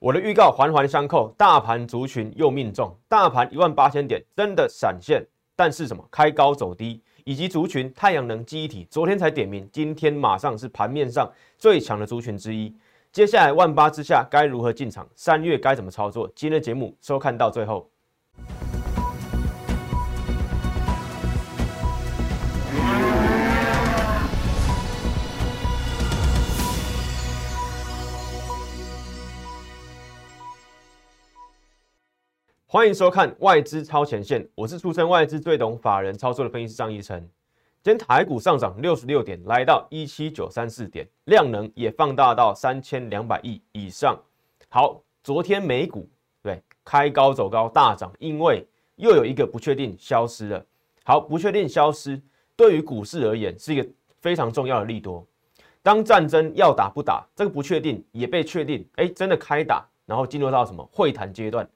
我的预告环环相扣，大盘族群又命中，大盘一万八千点真的闪现，但是什么开高走低，以及族群太阳能记忆体，昨天才点名，今天马上是盘面上最强的族群之一。接下来万八之下该如何进场？三月该怎么操作？今天的节目收看到最后。欢迎收看外资超前线，我是出身外资最懂法人操作的分析师张一成。今天台股上涨六十六点，来到一七九三四点，量能也放大到三千两百亿以上。好，昨天美股对开高走高大涨，因为又有一个不确定消失了。好，不确定消失对于股市而言是一个非常重要的利多。当战争要打不打，这个不确定也被确定，哎，真的开打，然后进入到什么会谈阶段。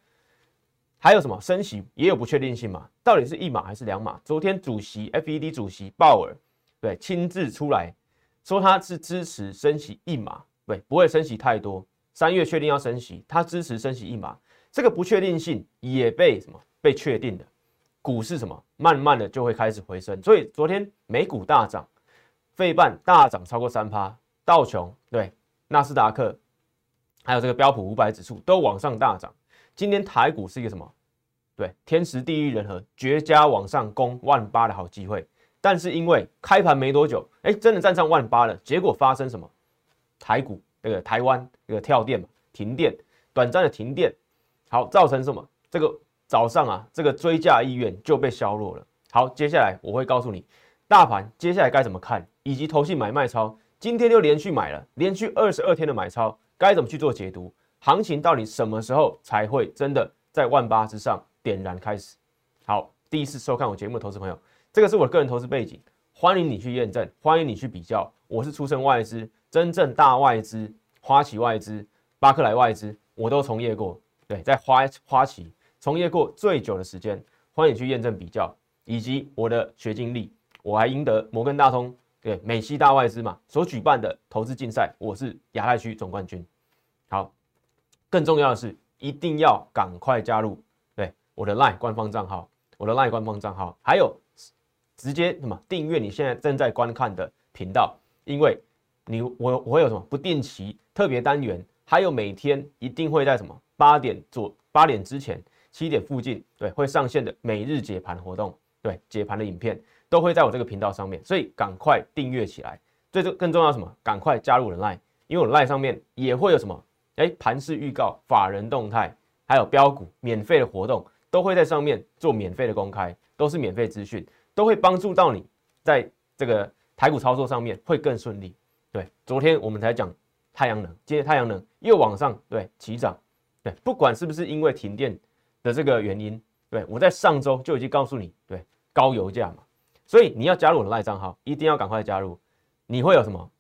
还有什么升息也有不确定性嘛？到底是一码还是两码？昨天主席 FED 主席鲍尔对亲自出来说他是支持升息一码，对，不会升息太多。三月确定要升息，他支持升息一码，这个不确定性也被什么被确定的？股市什么慢慢的就会开始回升，所以昨天美股大涨，费半大涨超过三趴，道琼对纳斯达克还有这个标普五百指数都往上大涨。今天台股是一个什么？对，天时地利人和，绝佳往上攻万八的好机会。但是因为开盘没多久，哎，真的站上万八了，结果发生什么？台股那个台湾那个跳电嘛，停电，短暂的停电，好，造成什么？这个早上啊，这个追价意愿就被削弱了。好，接下来我会告诉你，大盘接下来该怎么看，以及投信买卖超，今天又连续买了，连续二十二天的买超，该怎么去做解读？行情到底什么时候才会真的在万八之上点燃开始？好，第一次收看我节目的投资朋友，这个是我个人投资背景，欢迎你去验证，欢迎你去比较。我是出身外资，真正大外资、花旗外资、巴克莱外资，我都从业过。对，在花花旗从业过最久的时间，欢迎你去验证比较，以及我的学经历，我还赢得摩根大通对美西大外资嘛所举办的投资竞赛，我是亚太区总冠军。更重要的是，一定要赶快加入对我的 LINE 官方账号，我的 LINE 官方账号，还有直接什么订阅你现在正在观看的频道，因为你我我会有什么不定期特别单元，还有每天一定会在什么八点左八点之前七点附近对会上线的每日解盘活动，对解盘的影片都会在我这个频道上面，所以赶快订阅起来。最重更重要什么？赶快加入我的 LINE，因为我的 LINE 上面也会有什么。哎，盘市预告、法人动态，还有标股免费的活动，都会在上面做免费的公开，都是免费资讯，都会帮助到你在这个台股操作上面会更顺利。对，昨天我们才讲太阳能，今天太阳能又往上对齐涨，对，不管是不是因为停电的这个原因，对我在上周就已经告诉你，对高油价嘛，所以你要加入我的赖账号，一定要赶快加入，你会有什么？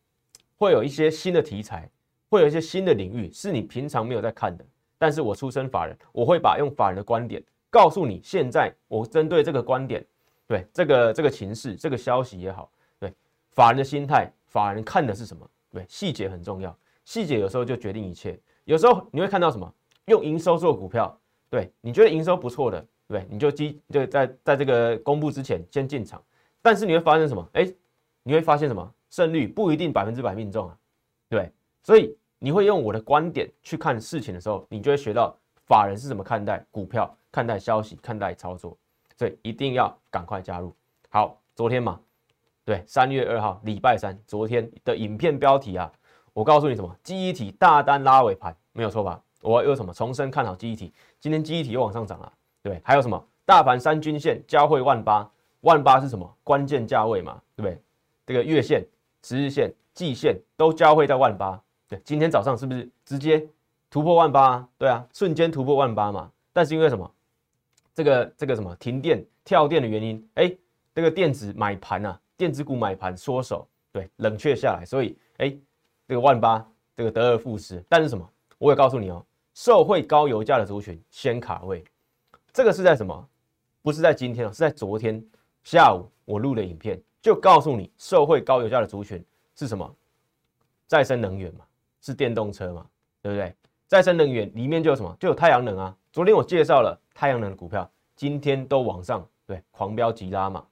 会有一些新的题材。会有一些新的领域是你平常没有在看的，但是我出身法人，我会把用法人的观点告诉你。现在我针对这个观点，对这个这个情势、这个消息也好，对法人的心态，法人看的是什么？对细节很重要，细节有时候就决定一切。有时候你会看到什么？用营收做股票，对你觉得营收不错的，对你就基就在在这个公布之前先进场，但是你会发现什么？哎，你会发现什么？胜率不一定百分之百命中啊，对，所以。你会用我的观点去看事情的时候，你就会学到法人是怎么看待股票、看待消息、看待操作，所以一定要赶快加入。好，昨天嘛，对，三月二号，礼拜三，昨天的影片标题啊，我告诉你什么？记忆体大单拉尾盘，没有错吧？我又什么？重申看好记忆体，今天记忆体又往上涨了，对，还有什么？大盘三均线交汇万八，万八是什么？关键价位嘛，对不对？这个月线、十日线、季线都交汇在万八。今天早上是不是直接突破万八？对啊，瞬间突破万八嘛。但是因为什么？这个这个什么停电跳电的原因？哎，这个电子买盘啊，电子股买盘缩手，对，冷却下来，所以哎，这个万八这个得而复失。但是什么？我也告诉你哦，受惠高油价的族群先卡位。这个是在什么？不是在今天哦，是在昨天下午我录的影片，就告诉你受惠高油价的族群是什么？再生能源嘛。是电动车嘛，对不对？再生能源里面就有什么？就有太阳能啊。昨天我介绍了太阳能的股票，今天都往上，对，狂飙急拉嘛，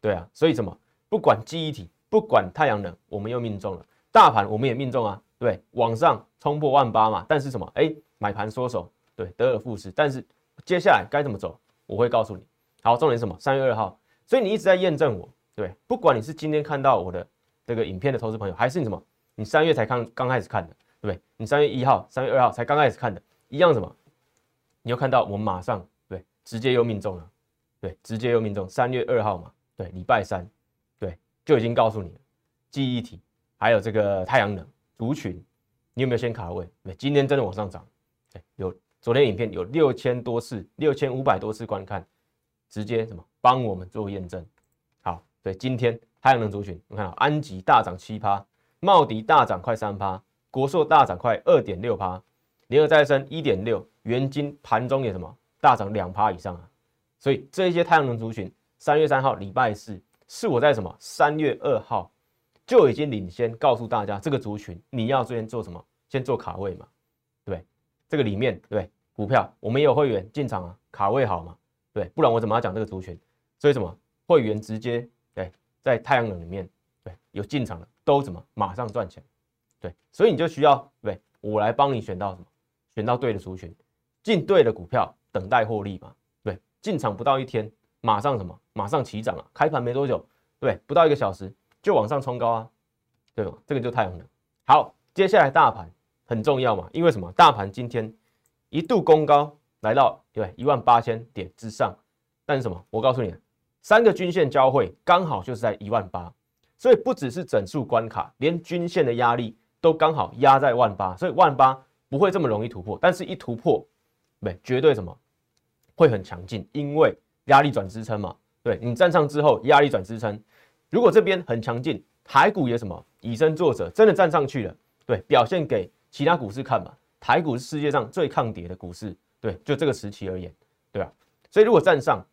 对啊。所以什么？不管记忆体，不管太阳能，我们又命中了。大盘我们也命中啊，对，往上冲破万八嘛。但是什么？哎，买盘缩手，对，得而复失。但是接下来该怎么走？我会告诉你。好，重点是什么？三月二号。所以你一直在验证我，对，不管你是今天看到我的这个影片的投资朋友，还是你什么，你三月才刚刚开始看的，对不对？你三月一号、三月二号才刚开始看的，一样什么？你又看到我们马上对，直接又命中了，对，直接又命中。三月二号嘛，对，礼拜三，对，就已经告诉你了，记忆体还有这个太阳能族群，你有没有先卡位？对，今天真的往上涨，对，有昨天影片有六千多次，六千五百多次观看。直接什么帮我们做验证？好，对，今天太阳能族群，你看到安吉大涨七趴，茂迪大涨快三趴，国硕大涨快二点六趴，联合再生一点六，元金盘中也什么大涨两趴以上啊！所以这一些太阳能族群，三月三号礼拜四是我在什么三月二号就已经领先告诉大家，这个族群你要先做什么？先做卡位嘛，对，这个里面对股票我们也有会员进场啊，卡位好嘛？对，不然我怎么要讲这个族群？所以什么会员直接对在太阳能里面对有进场的都怎么马上赚钱？对，所以你就需要对我来帮你选到什么？选到对的族群，进对的股票，等待获利嘛？对，进场不到一天，马上什么？马上起涨啊！开盘没多久，对，不到一个小时就往上冲高啊，对吗？这个就太阳能。好，接下来大盘很重要嘛？因为什么？大盘今天一度攻高。来到对一万八千点之上，但是什么？我告诉你，三个均线交汇刚好就是在一万八，所以不只是整数关卡，连均线的压力都刚好压在万八，所以万八不会这么容易突破。但是，一突破，对，绝对什么会很强劲，因为压力转支撑嘛。对你站上之后，压力转支撑，如果这边很强劲，台股也什么以身作则，真的站上去了，对，表现给其他股市看嘛。台股是世界上最抗跌的股市。对，就这个时期而言，对吧？所以如果站上，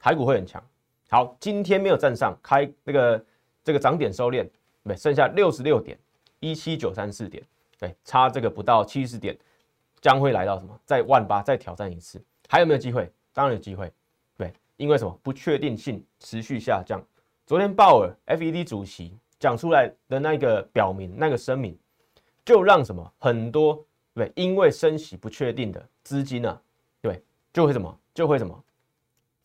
台股会很强。好，今天没有站上，开那个这个涨点收敛，对，剩下六十六点一七九三四点，对，差这个不到七十点，将会来到什么？在万八再挑战一次，还有没有机会？当然有机会，对，因为什么？不确定性持续下降。昨天鲍尔 FED 主席讲出来的那个表明那个声明，就让什么很多。对，因为升息不确定的资金呢，对，就会什么，就会什么，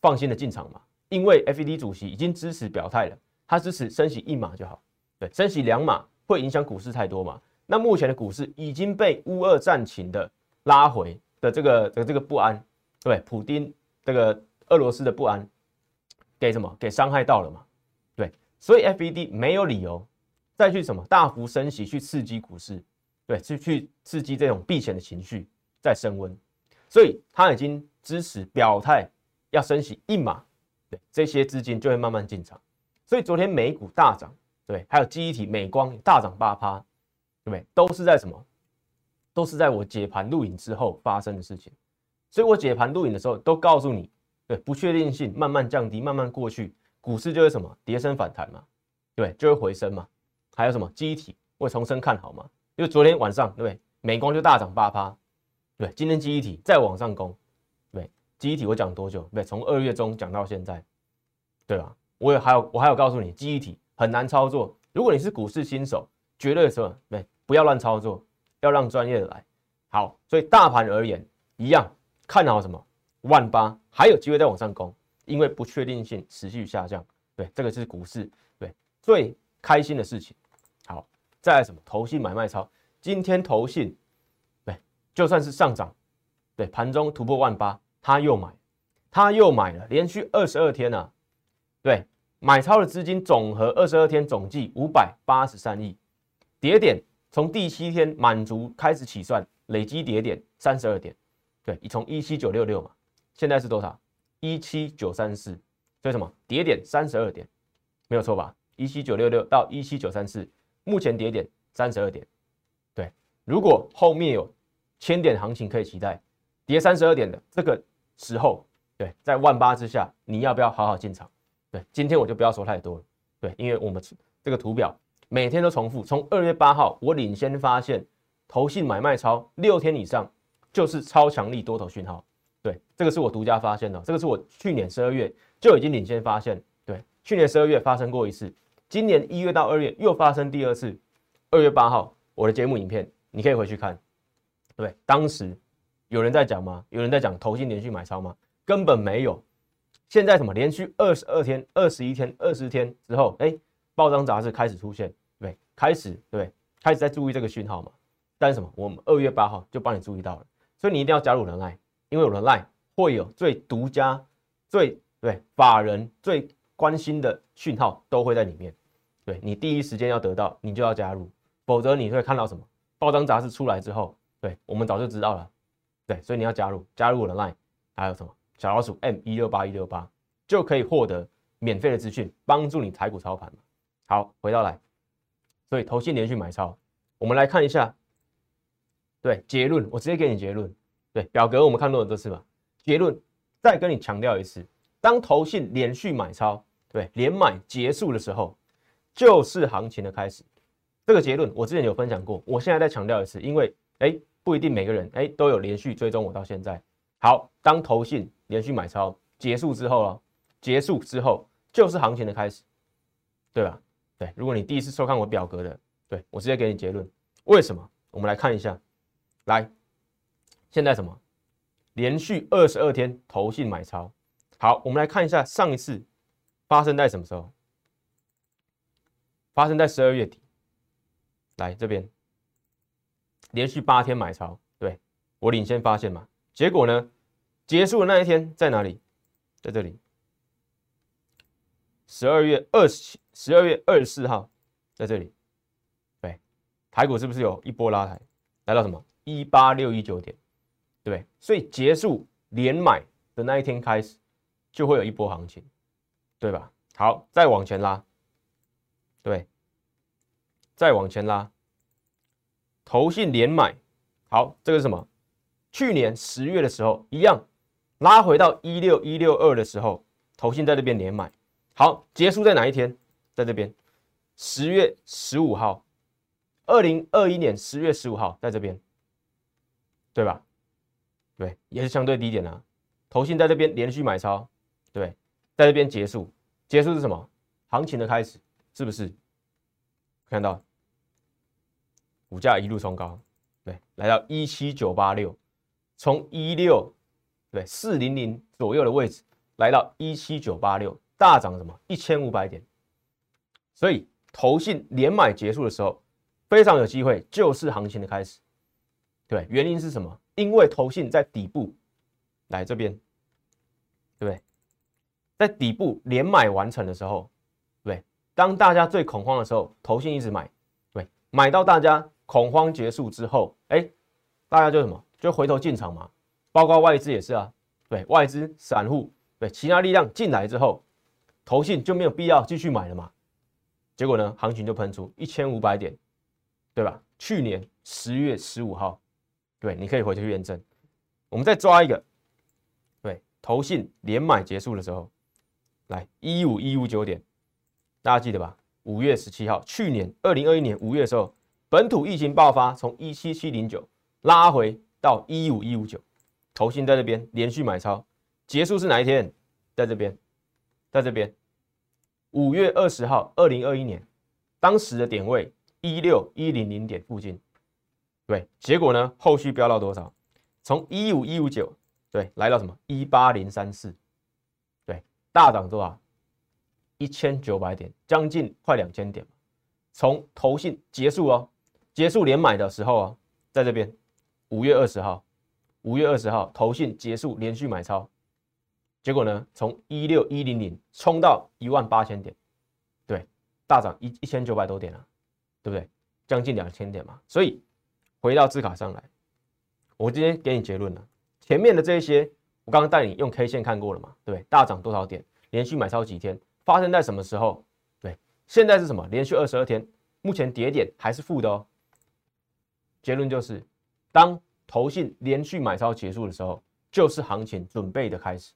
放心的进场嘛。因为 FED 主席已经支持表态了，他支持升息一码就好。对，升息两码会影响股市太多嘛？那目前的股市已经被乌俄战情的拉回的这个的这个不安，对，普丁这个俄罗斯的不安，给什么？给伤害到了嘛？对，所以 FED 没有理由再去什么大幅升息去刺激股市。对，去去刺激这种避险的情绪在升温，所以他已经支持表态要升息一码，对，这些资金就会慢慢进场。所以昨天美股大涨，对，还有记忆体美光大涨八趴，对不对？都是在什么？都是在我解盘录影之后发生的事情。所以我解盘录影的时候都告诉你，对，不确定性慢慢降低，慢慢过去，股市就会什么跌升反弹嘛，对，就会回升嘛。还有什么记忆体会重生看好嘛？因为昨天晚上，对对？美光就大涨八趴，对，今天记忆体再往上攻，对，记忆体我讲多久？对，从二月中讲到现在，对吧？我有还有我还有告诉你，记忆体很难操作。如果你是股市新手，绝对是对，不要乱操作，要让专业的来。好，所以大盘而言，一样看好什么？万八还有机会再往上攻，因为不确定性持续下降。对，这个是股市对最开心的事情。好再来什么投信买卖超？今天投信对，就算是上涨，对盘中突破万八，他又买，他又买了，连续二十二天啊，对买超的资金总和二十二天总计五百八十三亿，跌点从第七天满足开始起算，累积跌点三十二点，对你从一七九六六嘛，现在是多少？一七九三四，所以什么跌点三十二点，没有错吧？一七九六六到一七九三四。目前跌点三十二点，对，如果后面有千点行情可以期待，跌三十二点的这个时候，对，在万八之下，你要不要好好进场？对，今天我就不要说太多了，对，因为我们这个图表每天都重复，从二月八号我领先发现投信买卖超六天以上就是超强力多头讯号。对，这个是我独家发现的，这个是我去年十二月就已经领先发现。对，去年十二月发生过一次，今年一月到二月又发生第二次。二月八号，我的节目影片你可以回去看。对，当时有人在讲吗？有人在讲投信连续买超吗？根本没有。现在什么连续二十二天、二十一天、二十天之后，哎，报章杂志开始出现，对，开始对，开始在注意这个讯号嘛。但是什么？我们二月八号就帮你注意到了，所以你一定要加入人爱，因为我的 line 会有最独家、最对法人最关心的讯号都会在里面。对你第一时间要得到，你就要加入，否则你会看到什么？报章杂志出来之后，对我们早就知道了。对，所以你要加入，加入我的 line，还有什么？小老鼠 M 一六八一六八就可以获得免费的资讯，帮助你台股操盘。好，回到来，所以投信连续买超，我们来看一下。对结论，我直接给你结论。对表格，我们看多了多次嘛。结论再跟你强调一次，当投信连续买超，对连买结束的时候，就是行情的开始。这个结论我之前有分享过，我现在再强调一次，因为哎不一定每个人哎都有连续追踪我到现在。好，当投信连续买超结束之后啊，结束之后就是行情的开始，对吧？对，如果你第一次收看我表格的，对我直接给你结论。为什么？我们来看一下。来，现在什么？连续二十二天投信买超。好，我们来看一下上一次发生在什么时候？发生在十二月底。来这边，连续八天买超，对我领先发现嘛？结果呢？结束的那一天在哪里？在这里，十二月二十七，十二月二十四号，在这里。对，台股是不是有一波拉抬，来到什么？一八六一九点，对，所以结束连买的那一天开始，就会有一波行情，对吧？好，再往前拉，对，再往前拉，投信连买，好，这个是什么？去年十月的时候一样，拉回到一六一六二的时候，投信在这边连买，好，结束在哪一天？在这边，十月十五号，二零二一年十月十五号，在这边。对吧？对，也是相对低点啊。投信在这边连续买超，对，在这边结束，结束是什么？行情的开始，是不是？看到股价一路冲高，对，来到一七九八六，从一六对四零零左右的位置，来到一七九八六，大涨什么？一千五百点。所以投信连买结束的时候，非常有机会，就是行情的开始。对，原因是什么？因为投信在底部，来这边，对不对？在底部连买完成的时候，对，当大家最恐慌的时候，投信一直买，对，买到大家恐慌结束之后，哎，大家就什么？就回头进场嘛。包括外资也是啊，对，外资、散户，对，其他力量进来之后，投信就没有必要继续买了嘛。结果呢，行情就喷出一千五百点，对吧？去年十月十五号。对，你可以回去验证。我们再抓一个，对，投信连买结束的时候，来一五一五九点，大家记得吧？五月十七号，去年二零二一年五月的时候，本土疫情爆发，从一七七零九拉回到一五一五九，投信在这边连续买超，结束是哪一天？在这边，在这边，五月二十号，二零二一年，当时的点位一六一零零点附近。对，结果呢？后续飙到多少？从一五一五九，对，来到什么一八零三四，对，大涨多少？一千九百点，将近快两千点。从投信结束哦，结束连买的时候啊，在这边，五月二十号，五月二十号投信结束连续买超，结果呢？从一六一零零冲到一万八千点，对，大涨一一千九百多点啊，对不对？将近两千点嘛，所以。回到字卡上来，我今天给你结论了。前面的这些，我刚刚带你用 K 线看过了嘛？对，大涨多少点？连续买超几天？发生在什么时候？对，现在是什么？连续二十二天，目前跌点还是负的哦。结论就是，当投信连续买超结束的时候，就是行情准备的开始。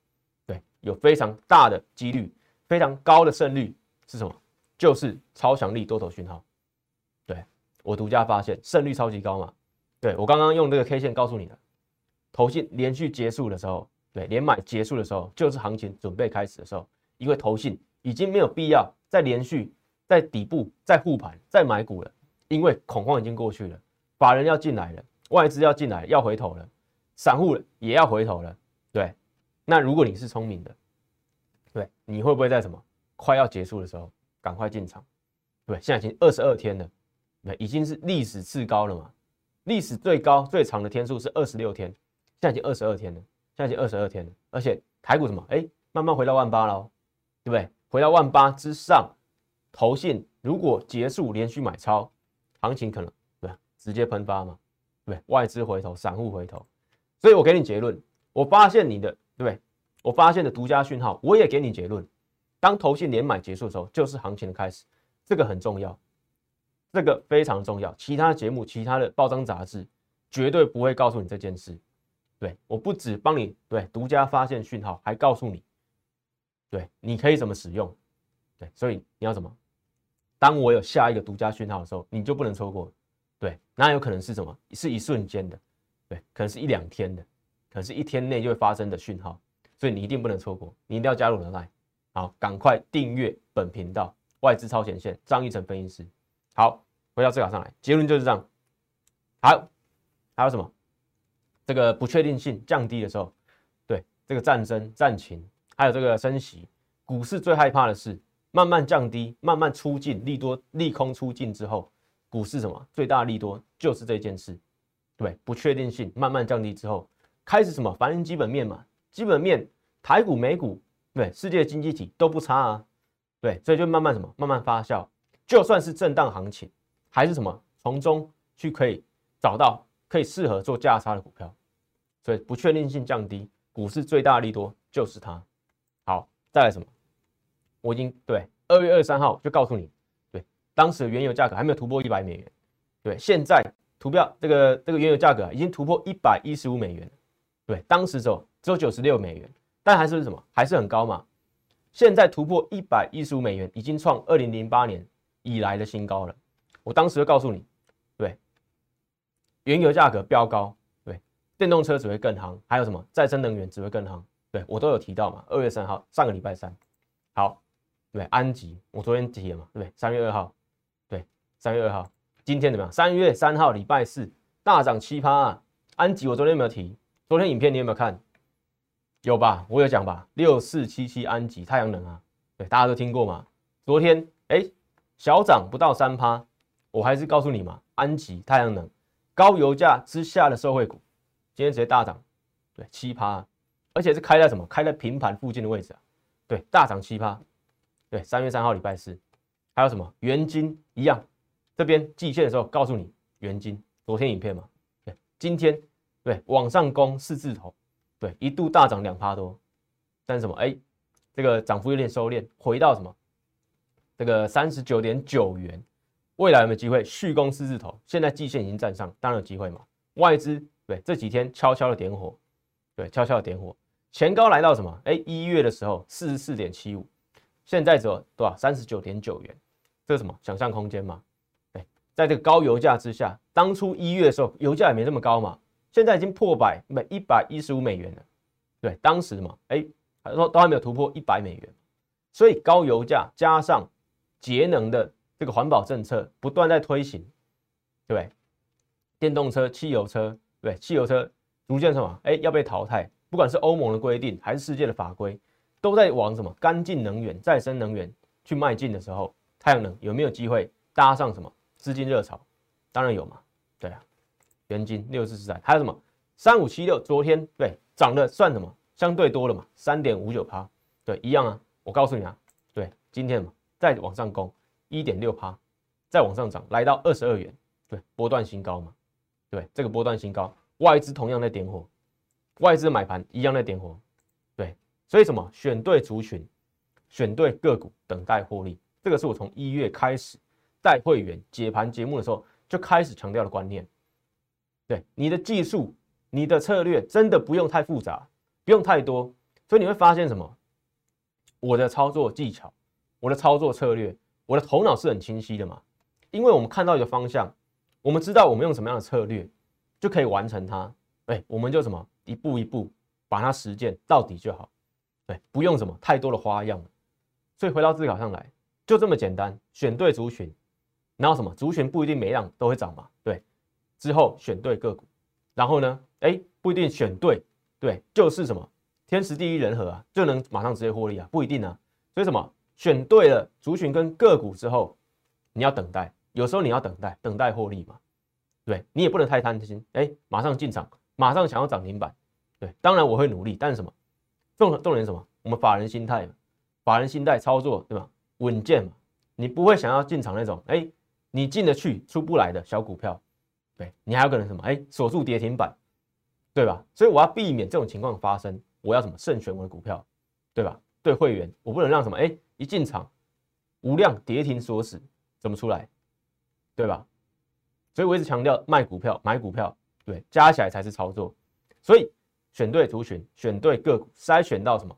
对，有非常大的几率，非常高的胜率是什么？就是超强力多头讯号。对我独家发现胜率超级高嘛？对我刚刚用这个 K 线告诉你了，投信连续结束的时候，对，连买结束的时候，就是行情准备开始的时候，因为投信已经没有必要再连续在底部再护盘再买股了，因为恐慌已经过去了，法人要进来了，外资要进来要回头了，散户也要回头了，对。那如果你是聪明的，对，你会不会在什么快要结束的时候赶快进场？对，现在已经二十二天了，对，已经是历史次高了嘛？历史最高最长的天数是二十六天，现在已经二十二天了，现在已经二十二天了，而且台股什么？哎，慢慢回到万八了，对不对？回到万八之上，投信如果结束连续买超，行情可能对直接喷发嘛？对，外资回头，散户回头，所以我给你结论，我发现你的对？我发现的独家讯号，我也给你结论，当头信连买结束的时候，就是行情的开始，这个很重要。这个非常重要，其他节目、其他的报章杂志绝对不会告诉你这件事。对，我不止帮你对独家发现讯号，还告诉你，对，你可以怎么使用。对，所以你要怎么？当我有下一个独家讯号的时候，你就不能错过。对，那有可能是什么？是一瞬间的，对，可能是一两天的，可能是一天内就会发生的讯号，所以你一定不能错过，你一定要加入人来。好，赶快订阅本频道，外资超前线张一成分析师。好，回到这稿上来，结论就是这样。好，还有什么？这个不确定性降低的时候，对这个战争战情，还有这个升息，股市最害怕的是慢慢降低，慢慢出尽利多利空出尽之后，股市什么最大利多就是这件事。对，不确定性慢慢降低之后，开始什么？反映基本面嘛，基本面台股、美股，对，世界经济体都不差啊。对，所以就慢慢什么，慢慢发酵。就算是震荡行情，还是什么，从中去可以找到可以适合做价差的股票，所以不确定性降低，股市最大利多就是它。好，再来什么？我已经对二月二十三号就告诉你，当时的原油价格还没有突破一百美元，对，现在图表这个这个原油价格已经突破一百一十五美元，对，当时只有只有九十六美元，但还是什么，还是很高嘛。现在突破一百一十五美元，已经创二零零八年。以来的新高了，我当时就告诉你，对，原油价格飙高，对，电动车只会更夯，还有什么再生能源只会更夯，对我都有提到嘛。二月三号，上个礼拜三，好，对，安吉，我昨天提了嘛，对不对？三月二号，三月二号，今天怎么样？三月三号，礼拜四大涨七趴啊！安吉，我昨天有没有提？昨天影片你有没有看？有吧？我有讲吧？六四七七安吉太阳能啊，对，大家都听过嘛？昨天，哎。小涨不到三趴，我还是告诉你嘛，安吉太阳能高油价之下的社会股，今天直接大涨，对七趴，而且是开在什么？开在平盘附近的位置啊，对，大涨七趴，对，三月三号礼拜四，还有什么？元金一样，这边季线的时候告诉你，元金昨天影片嘛，对，今天对往上攻四字头，对，一度大涨两趴多，但是什么？哎，这个涨幅有点收敛，回到什么？这个三十九点九元，未来有没有机会续攻四字头？现在季线已经站上，当然有机会嘛。外资对这几天悄悄的点火，对，悄悄的点火。前高来到什么？哎，一月的时候四十四点七五，现在只有多少？三十九点九元，这是什么？想象空间嘛？在这个高油价之下，当初一月的时候油价也没这么高嘛，现在已经破百，每一百一十五美元了。对，当时嘛，哎，还说都还没有突破一百美元，所以高油价加上。节能的这个环保政策不断在推行，对不对？电动车、汽油车，对，汽油车逐渐什么？哎，要被淘汰。不管是欧盟的规定还是世界的法规，都在往什么干净能源、再生能源去迈进的时候，太阳能有没有机会搭上什么资金热潮？当然有嘛。对啊，元金六四四三，还有什么三五七六？昨天对涨的算什么？相对多了嘛，三点五九趴。对，一样啊。我告诉你啊，对，今天嘛。再往上攻一点六趴，再往上涨，来到二十二元，对，波段新高嘛，对，这个波段新高，外资同样在点火，外资买盘一样在点火，对，所以什么？选对族群，选对个股，等待获利，这个是我从一月开始带会员解盘节目的时候就开始强调的观念。对，你的技术，你的策略真的不用太复杂，不用太多，所以你会发现什么？我的操作技巧。我的操作策略，我的头脑是很清晰的嘛？因为我们看到一个方向，我们知道我们用什么样的策略就可以完成它。哎，我们就什么一步一步把它实践到底就好，对，不用什么太多的花样。所以回到自考上来，就这么简单，选对族群，然后什么族群不一定每样都会涨嘛，对，之后选对个股，然后呢，哎，不一定选对，对，就是什么天时地利人和啊，就能马上直接获利啊，不一定啊。所以什么选对了族群跟个股之后，你要等待，有时候你要等待，等待获利嘛。对你也不能太贪心，哎，马上进场，马上想要涨停板，对，当然我会努力，但是什么重重点什么？我们法人心态嘛，法人心态操作对吧？稳健嘛，你不会想要进场那种，哎，你进得去出不来的小股票，对你还有可能什么？哎，锁住跌停板，对吧？所以我要避免这种情况发生，我要什么？慎选我的股票，对吧？对会员，我不能让什么？哎，一进场无量跌停锁死，怎么出来？对吧？所以我一直强调卖股票、买股票，对，加起来才是操作。所以选对族群，选对个股，筛选到什么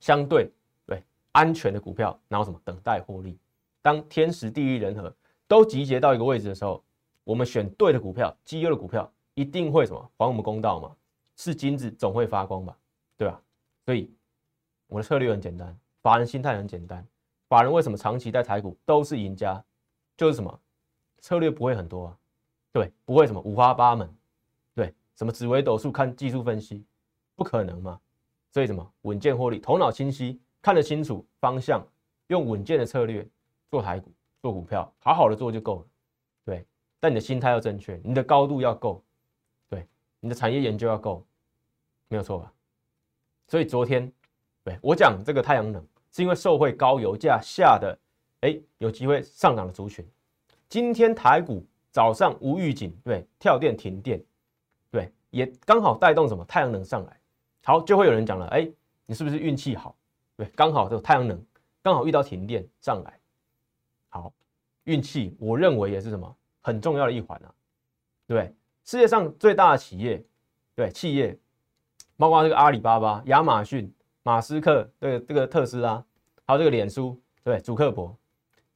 相对对安全的股票，然后什么等待获利。当天时地利人和都集结到一个位置的时候，我们选对的股票，绩优的股票，一定会什么还我们公道嘛？是金子总会发光吧？对吧？所以我的策略很简单，法人心态很简单。法人为什么长期在台股都是赢家？就是什么？策略不会很多啊，对，不会什么五花八门，对，什么紫微斗数看技术分析，不可能嘛。所以什么稳健获利，头脑清晰，看得清楚方向，用稳健的策略做台股做股票，好好的做就够了。对，但你的心态要正确，你的高度要够，对，你的产业研究要够，没有错吧？所以昨天对我讲这个太阳能，是因为受惠高油价下的，哎，有机会上涨的族群。今天台股早上无预警，对，跳电停电，对，也刚好带动什么太阳能上来，好，就会有人讲了，哎，你是不是运气好？对，刚好这个太阳能刚好遇到停电上来，好，运气，我认为也是什么很重要的一环啊，对，世界上最大的企业，对，企业，包括这个阿里巴巴、亚马逊、马斯克，对，这个特斯拉，还有这个脸书，对，祖克伯，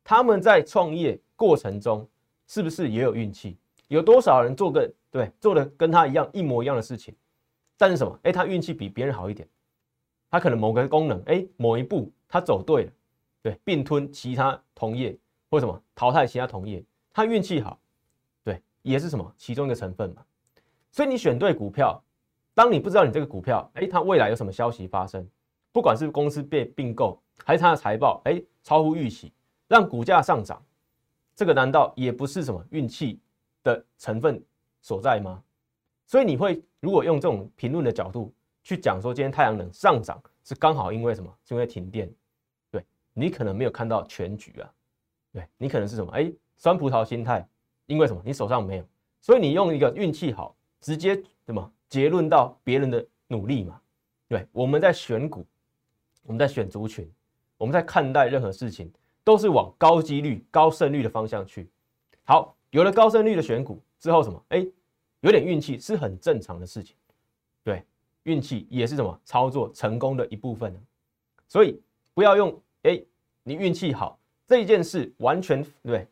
他们在创业。过程中是不是也有运气？有多少人做个对做的跟他一样一模一样的事情，但是什么？哎，他运气比别人好一点，他可能某个功能，哎，某一步他走对了，对，并吞其他同业或什么淘汰其他同业，他运气好，对，也是什么其中一个成分嘛。所以你选对股票，当你不知道你这个股票，哎，它未来有什么消息发生，不管是公司被并购，还是它的财报，哎，超乎预期，让股价上涨。这个难道也不是什么运气的成分所在吗？所以你会如果用这种评论的角度去讲说，今天太阳能上涨是刚好因为什么？是因为停电？对你可能没有看到全局啊。对你可能是什么？哎，酸葡萄心态，因为什么？你手上没有，所以你用一个运气好，直接什么结论到别人的努力嘛？对，我们在选股，我们在选族群，我们在看待任何事情。都是往高几率、高胜率的方向去。好，有了高胜率的选股之后，什么？哎，有点运气是很正常的事情。对，运气也是什么操作成功的一部分呢？所以不要用哎，你运气好这一件事完全对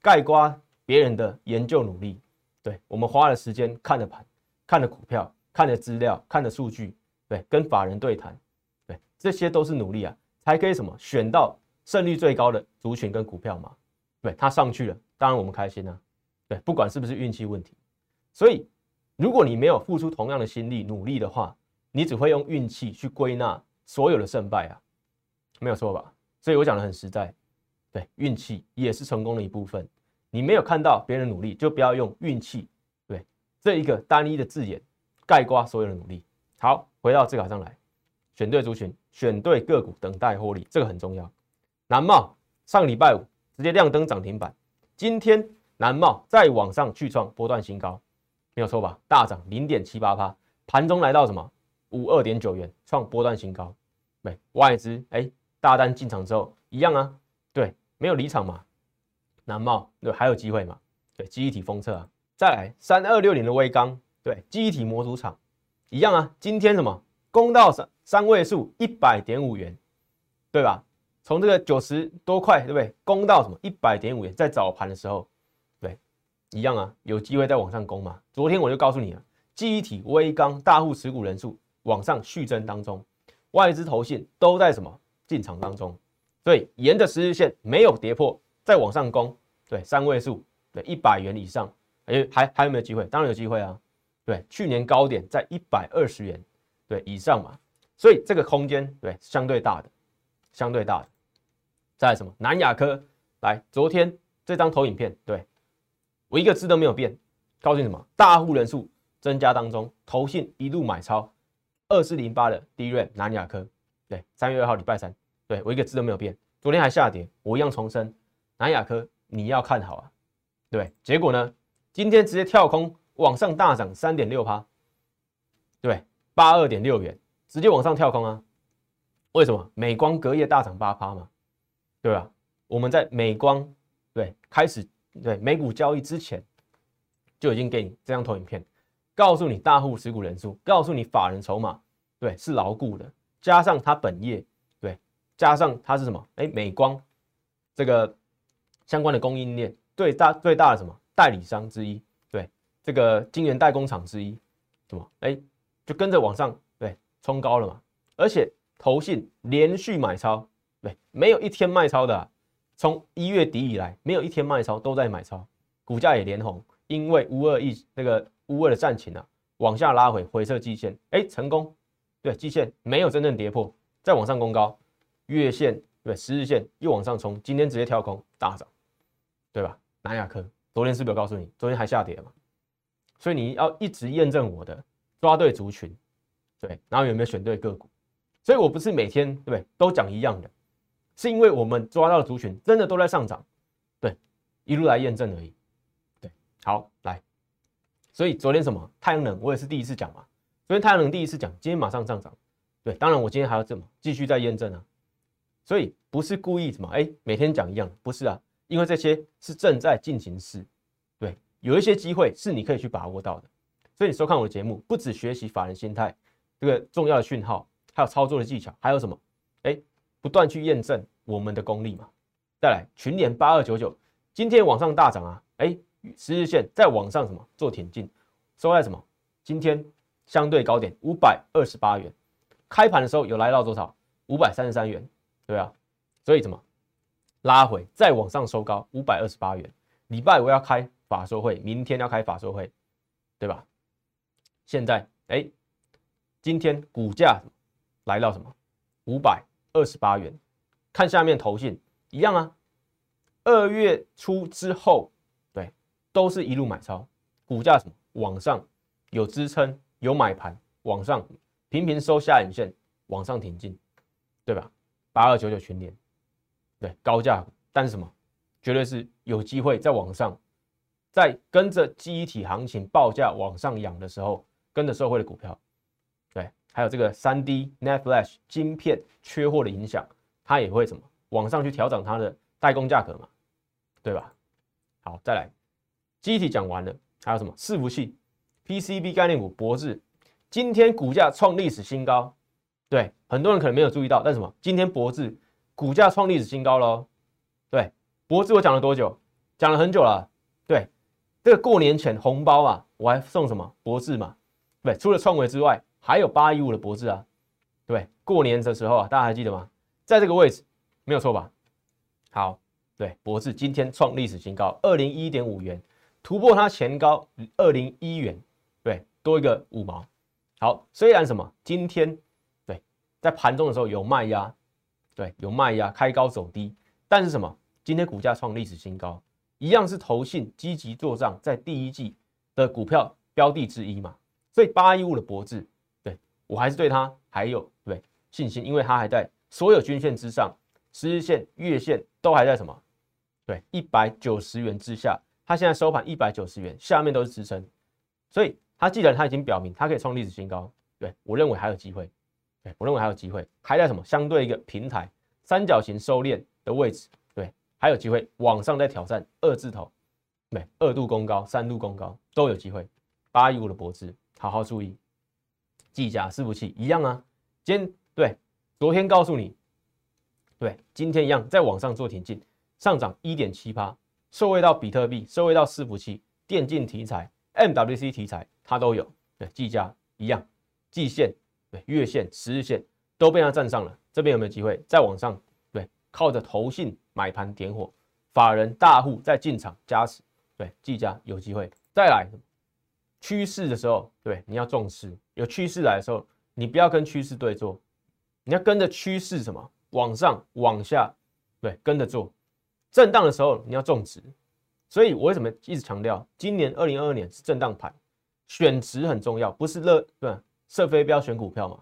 盖刮别人的研究努力。对我们花了时间看了盘、看了股票、看了资料、看了数据，对，跟法人对谈，对，这些都是努力啊，才可以什么选到。胜率最高的族群跟股票嘛，对，它上去了，当然我们开心啊，对，不管是不是运气问题，所以如果你没有付出同样的心力努力的话，你只会用运气去归纳所有的胜败啊，没有错吧？所以我讲的很实在，对，运气也是成功的一部分。你没有看到别人努力，就不要用运气，对，这一个单一的字眼盖刮所有的努力。好，回到字卡上来，选对族群，选对个股，等待获利，这个很重要。南茂上礼拜五直接亮灯涨停板，今天南茂再往上去创波段新高，没有错吧？大涨零点七八趴，盘中来到什么五二点九元，创波段新高。对，外资哎大单进场之后一样啊，没有离场嘛。南茂对还有机会嘛？对，记忆体封测啊，再来三二六零的微钢，对，记忆体模组厂一样啊，今天什么攻到三三位数一百点五元，对吧？从这个九十多块，对不对？攻到什么一百点五元，在早盘的时候，对，一样啊，有机会再往上攻嘛。昨天我就告诉你了，记忆体、微钢、大户持股人数往上续增当中，外资投信都在什么进场当中，所以沿着十日线没有跌破，再往上攻，对三位数，对一百元以上，哎还还有没有机会？当然有机会啊，对去年高点在一百二十元，对以上嘛，所以这个空间对相对大的，相对大的，在什么南亚科来，昨天这张投影片，对我一个字都没有变，告诉你什么？大户人数。增加当中，投信一路买超二四零八的低润南亚科，对，三月二号礼拜三，对我一个字都没有变。昨天还下跌，我一样重申，南亚科你要看好啊，对。结果呢，今天直接跳空往上大涨三点六趴，对，八二点六元，直接往上跳空啊。为什么？美光隔夜大涨八趴嘛，对吧？我们在美光对开始对美股交易之前，就已经给你这张投影片。告诉你大户持股人数，告诉你法人筹码，对，是牢固的。加上它本业，加上它是什么？哎，美光这个相关的供应链最大最大的什么代理商之一，对，这个晶圆代工厂之一，什么？哎，就跟着往上，对，冲高了嘛。而且投信连续买超，对，没有一天卖超的，从一月底以来没有一天卖超，都在买超，股价也连红，因为无二亿那个。乌二的战情啊，往下拉回，回撤季线，哎，成功，对，季线没有真正跌破，再往上攻高，月线对，十日线又往上冲，今天直接跳空大涨，对吧？南亚科昨天是不是有告诉你，昨天还下跌嘛？所以你要一直验证我的抓对族群，对，然后有没有选对个股？所以我不是每天对不对都讲一样的，是因为我们抓到的族群真的都在上涨，对，一路来验证而已，对，好，来。所以昨天什么太阳能，我也是第一次讲嘛。昨天太阳能第一次讲，今天马上上涨。对，当然我今天还要这么继续再验证啊。所以不是故意什么，哎，每天讲一样，不是啊，因为这些是正在进行式。对，有一些机会是你可以去把握到的。所以你收看我的节目，不止学习法人心态这个重要的讯号，还有操作的技巧，还有什么？哎，不断去验证我们的功力嘛。再来，群联八二九九，今天往上大涨啊，哎。十日线在往上什么做挺进，收在什么？今天相对高点五百二十八元，开盘的时候有来到多少？五百三十三元，对啊，所以怎么拉回再往上收高五百二十八元？礼拜五要开法说会，明天要开法说会，对吧？现在哎，今天股价来到什么？五百二十八元，看下面头信一样啊，二月初之后。对都是一路买超，股价什么往上有支撑有买盘，往上频频收下影线，往上挺进，对吧？八二九九群联，对高价，但是什么绝对是有机会在往上，在跟着记忆体行情报价往上扬的时候，跟着社会的股票，对，还有这个三 D Net Flash 晶片缺货的影响，它也会什么往上去调整它的代工价格嘛，对吧？好，再来。机体讲完了，还有什么伺服器、PCB 概念股博智，今天股价创历史新高。对，很多人可能没有注意到，但什么？今天博智股价创历史新高喽。对，博智我讲了多久？讲了很久了。对，这个过年前红包啊，我还送什么博智嘛？对，除了创维之外，还有八一五的博智啊。对，过年的时候啊，大家还记得吗？在这个位置，没有错吧？好，对，博智今天创历史新高，二零一点五元。突破它前高二零一元，对，多一个五毛。好，虽然什么，今天，在盘中的时候有卖压，对，有卖压，开高走低，但是什么，今天股价创历史新高，一样是投信积极做账，在第一季的股票标的之一嘛。所以八一五的博智，对我还是对它还有对信心，因为它还在所有均线之上，十日线、月线都还在什么，对，一百九十元之下。它现在收盘一百九十元，下面都是支撑，所以它既然它已经表明它可以创历史新高，对我认为还有机会，对我认为还有机会，还在什么相对一个平台三角形收敛的位置，对，还有机会往上再挑战二字头，对，二度攻高、三度攻高都有机会。八一五的脖子，好好注意，计价伺服器一样啊，今天对，昨天告诉你，对，今天一样在往上做挺进，上涨一点七八。受惠到比特币，受惠到伺服器、电竞题材、MWC 题材，它都有。对，技嘉一样，季线、对月线、十日线都被它站上了。这边有没有机会再往上？对，靠着投信买盘点火，法人大户在进场加持，对，技嘉有机会再来。趋势的时候，对，你要重视。有趋势来的时候，你不要跟趋势对坐，你要跟着趋势什么往上、往下，对，跟着做。震荡的时候，你要重值。所以我为什么一直强调，今年二零二二年是震荡盘，选值很重要，不是热对射飞镖选股票嘛？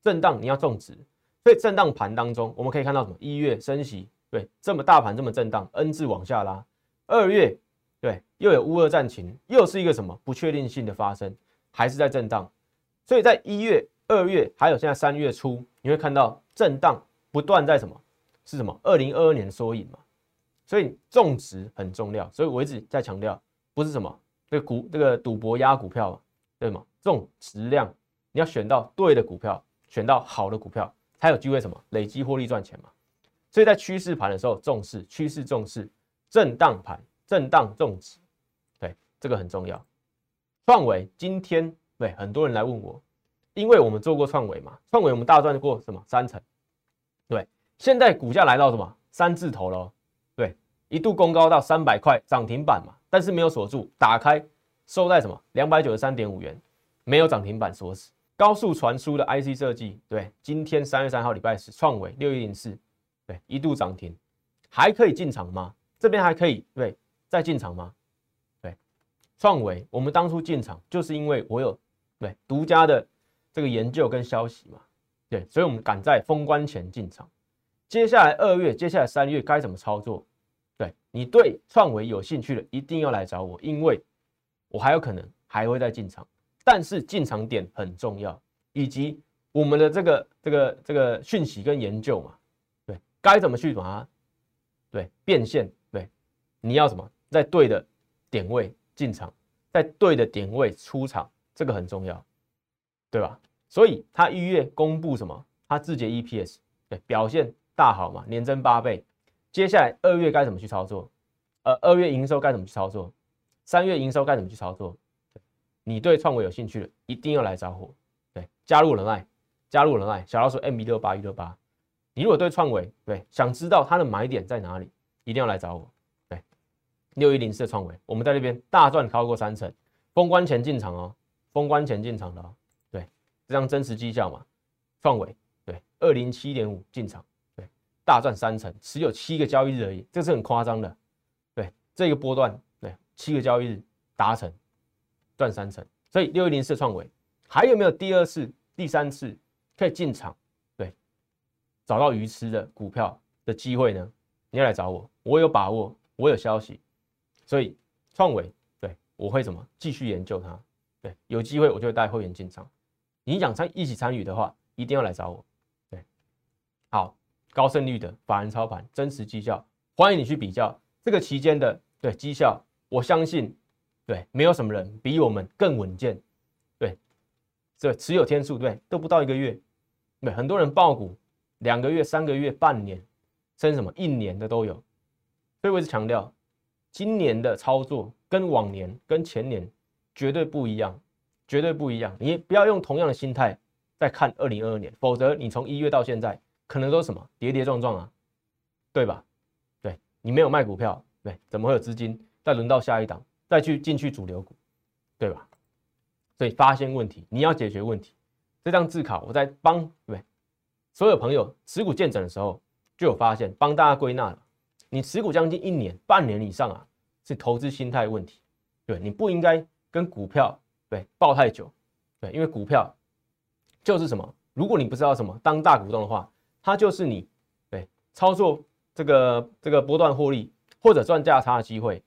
震荡你要重值。所以震荡盘当中，我们可以看到什么？一月升息，对，这么大盘这么震荡，N 字往下拉。二月。对，又有乌俄战情，又是一个什么不确定性的发生，还是在震荡。所以在一月、二月，还有现在三月初，你会看到震荡不断在什么？是什么？二零二二年的缩影嘛。所以种植很重要。所以我一直在强调，不是什么这股这个赌博压股票嘛，对吗？种质量，你要选到对的股票，选到好的股票，才有机会什么累积获利赚钱嘛。所以在趋势盘的时候重视趋势，重视震荡盘。震荡重视，对这个很重要。创维今天对很多人来问我，因为我们做过创维嘛，创维我们大赚过什么三成，对，现在股价来到什么三字头了，对，一度攻高到三百块涨停板嘛，但是没有锁住，打开收在什么两百九十三点五元，没有涨停板锁死。高速传输的 IC 设计，对，今天三月三号礼拜四，创维六一零四，对，一度涨停，还可以进场吗？这边还可以，对。再进场吗？对，创维，我们当初进场就是因为我有对独家的这个研究跟消息嘛，对，所以我们赶在封关前进场。接下来二月，接下来三月该怎么操作？对你对创维有兴趣的，一定要来找我，因为我还有可能还会再进场，但是进场点很重要，以及我们的这个这个这个讯息跟研究嘛，对，该怎么去把它对变现？对，你要什么？在对的点位进场，在对的点位出场，这个很重要，对吧？所以他一月公布什么？他字节 EPS 对表现大好嘛，年增八倍。接下来二月该怎么去操作？呃，二月营收该怎么去操作？三月营收该怎么去操作？你对创维有兴趣的，一定要来找我。对，加入人爱，加入人爱，小老鼠 M 一六八一六八。你如果对创维对想知道它的买点在哪里，一定要来找我。对六一零四的创维，我们在那边大赚超过三成，封关前进场哦，封关前进场的哦，对，这张真实绩效嘛，创维对二零七点五进场，对，大赚三成，持有七个交易日而已，这是很夸张的，对，这个波段对七个交易日达成赚三成，所以六一零四创维还有没有第二次、第三次可以进场？对，找到鱼吃的股票的机会呢？你要来找我，我有把握，我有消息。所以创维对我会怎么继续研究它？对，有机会我就会带会员进场。你想参一起参与的话，一定要来找我。对，好，高胜率的法人操盘真实绩效，欢迎你去比较这个期间的对绩效。我相信对，没有什么人比我们更稳健。对，这持有天数对都不到一个月，对，很多人爆股两个月、三个月、半年，甚至什么一年的都有。所以我一直强调。今年的操作跟往年、跟前年绝对不一样，绝对不一样。你不要用同样的心态再看二零二二年，否则你从一月到现在可能都什么跌跌撞撞啊，对吧？对你没有卖股票，对，怎么会有资金再轮到下一档再去进去主流股，对吧？所以发现问题，你要解决问题。这张自考我在帮对所有朋友持股见诊的时候就有发现，帮大家归纳了。你持股将近一年、半年以上啊，是投资心态问题。对，你不应该跟股票对抱太久。对，因为股票就是什么？如果你不知道什么当大股东的话，它就是你对操作这个这个波段获利或者赚价差的机会。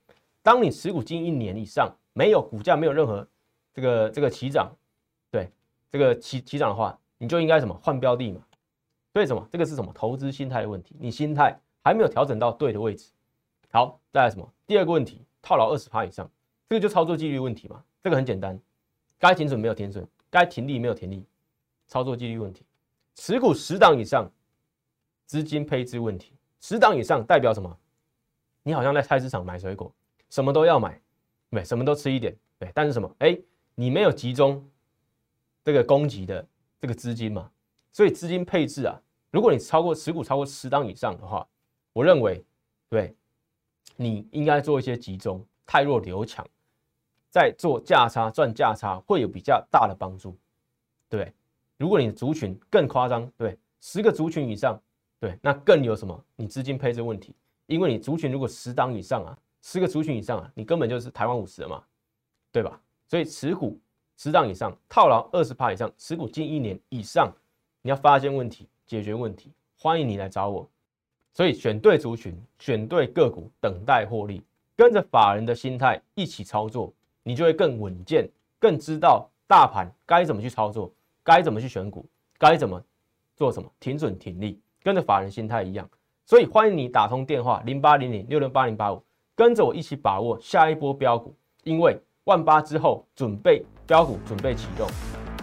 当你持股近一年以上，没有股价没有任何这个这个起涨，对这个起起涨的话，你就应该什么换标的嘛？所以什么？这个是什么投资心态的问题？你心态。还没有调整到对的位置。好，再来什么？第二个问题，套牢二十趴以上，这个就操作纪律问题嘛。这个很简单，该停损没有停损，该停利没有停利，操作纪律问题。持股十档以上，资金配置问题。十档以上代表什么？你好像在菜市场买水果，什么都要买，对，什么都吃一点，对。但是什么？哎，你没有集中这个供给的这个资金嘛，所以资金配置啊，如果你超过持股超过十档以上的话，我认为对，你应该做一些集中，太弱留强，在做价差赚价差会有比较大的帮助，对。如果你的族群更夸张，对，十个族群以上，对，那更有什么？你资金配置问题，因为你族群如果十档以上啊，十个族群以上啊，你根本就是台湾五十了嘛，对吧？所以持股十档以上，套牢二十趴以上，持股近一年以上，你要发现问题，解决问题，欢迎你来找我。所以选对族群，选对个股，等待获利，跟着法人的心态一起操作，你就会更稳健，更知道大盘该怎么去操作。该怎么去选股？该怎么做什么？停准停利，跟着法人心态一样。所以欢迎你打通电话零八零零六六八零八五，跟着我一起把握下一波标股。因为万八之后准备标股准备启动，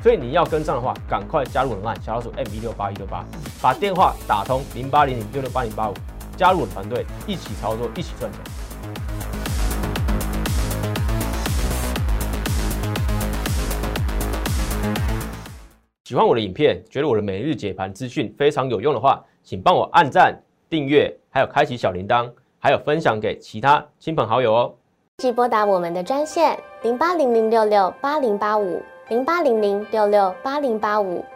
所以你要跟上的话，赶快加入我的 LINE 小老鼠 M 一六八一六八，把电话打通零八零零六六八零八五，加入我的团队，一起操作，一起赚钱。喜欢我的影片，觉得我的每日解盘资讯非常有用的话，请帮我按赞、订阅，还有开启小铃铛，还有分享给其他亲朋好友哦。即拨打我们的专线零八零零六六八零八五零八零零六六八零八五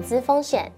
资风险。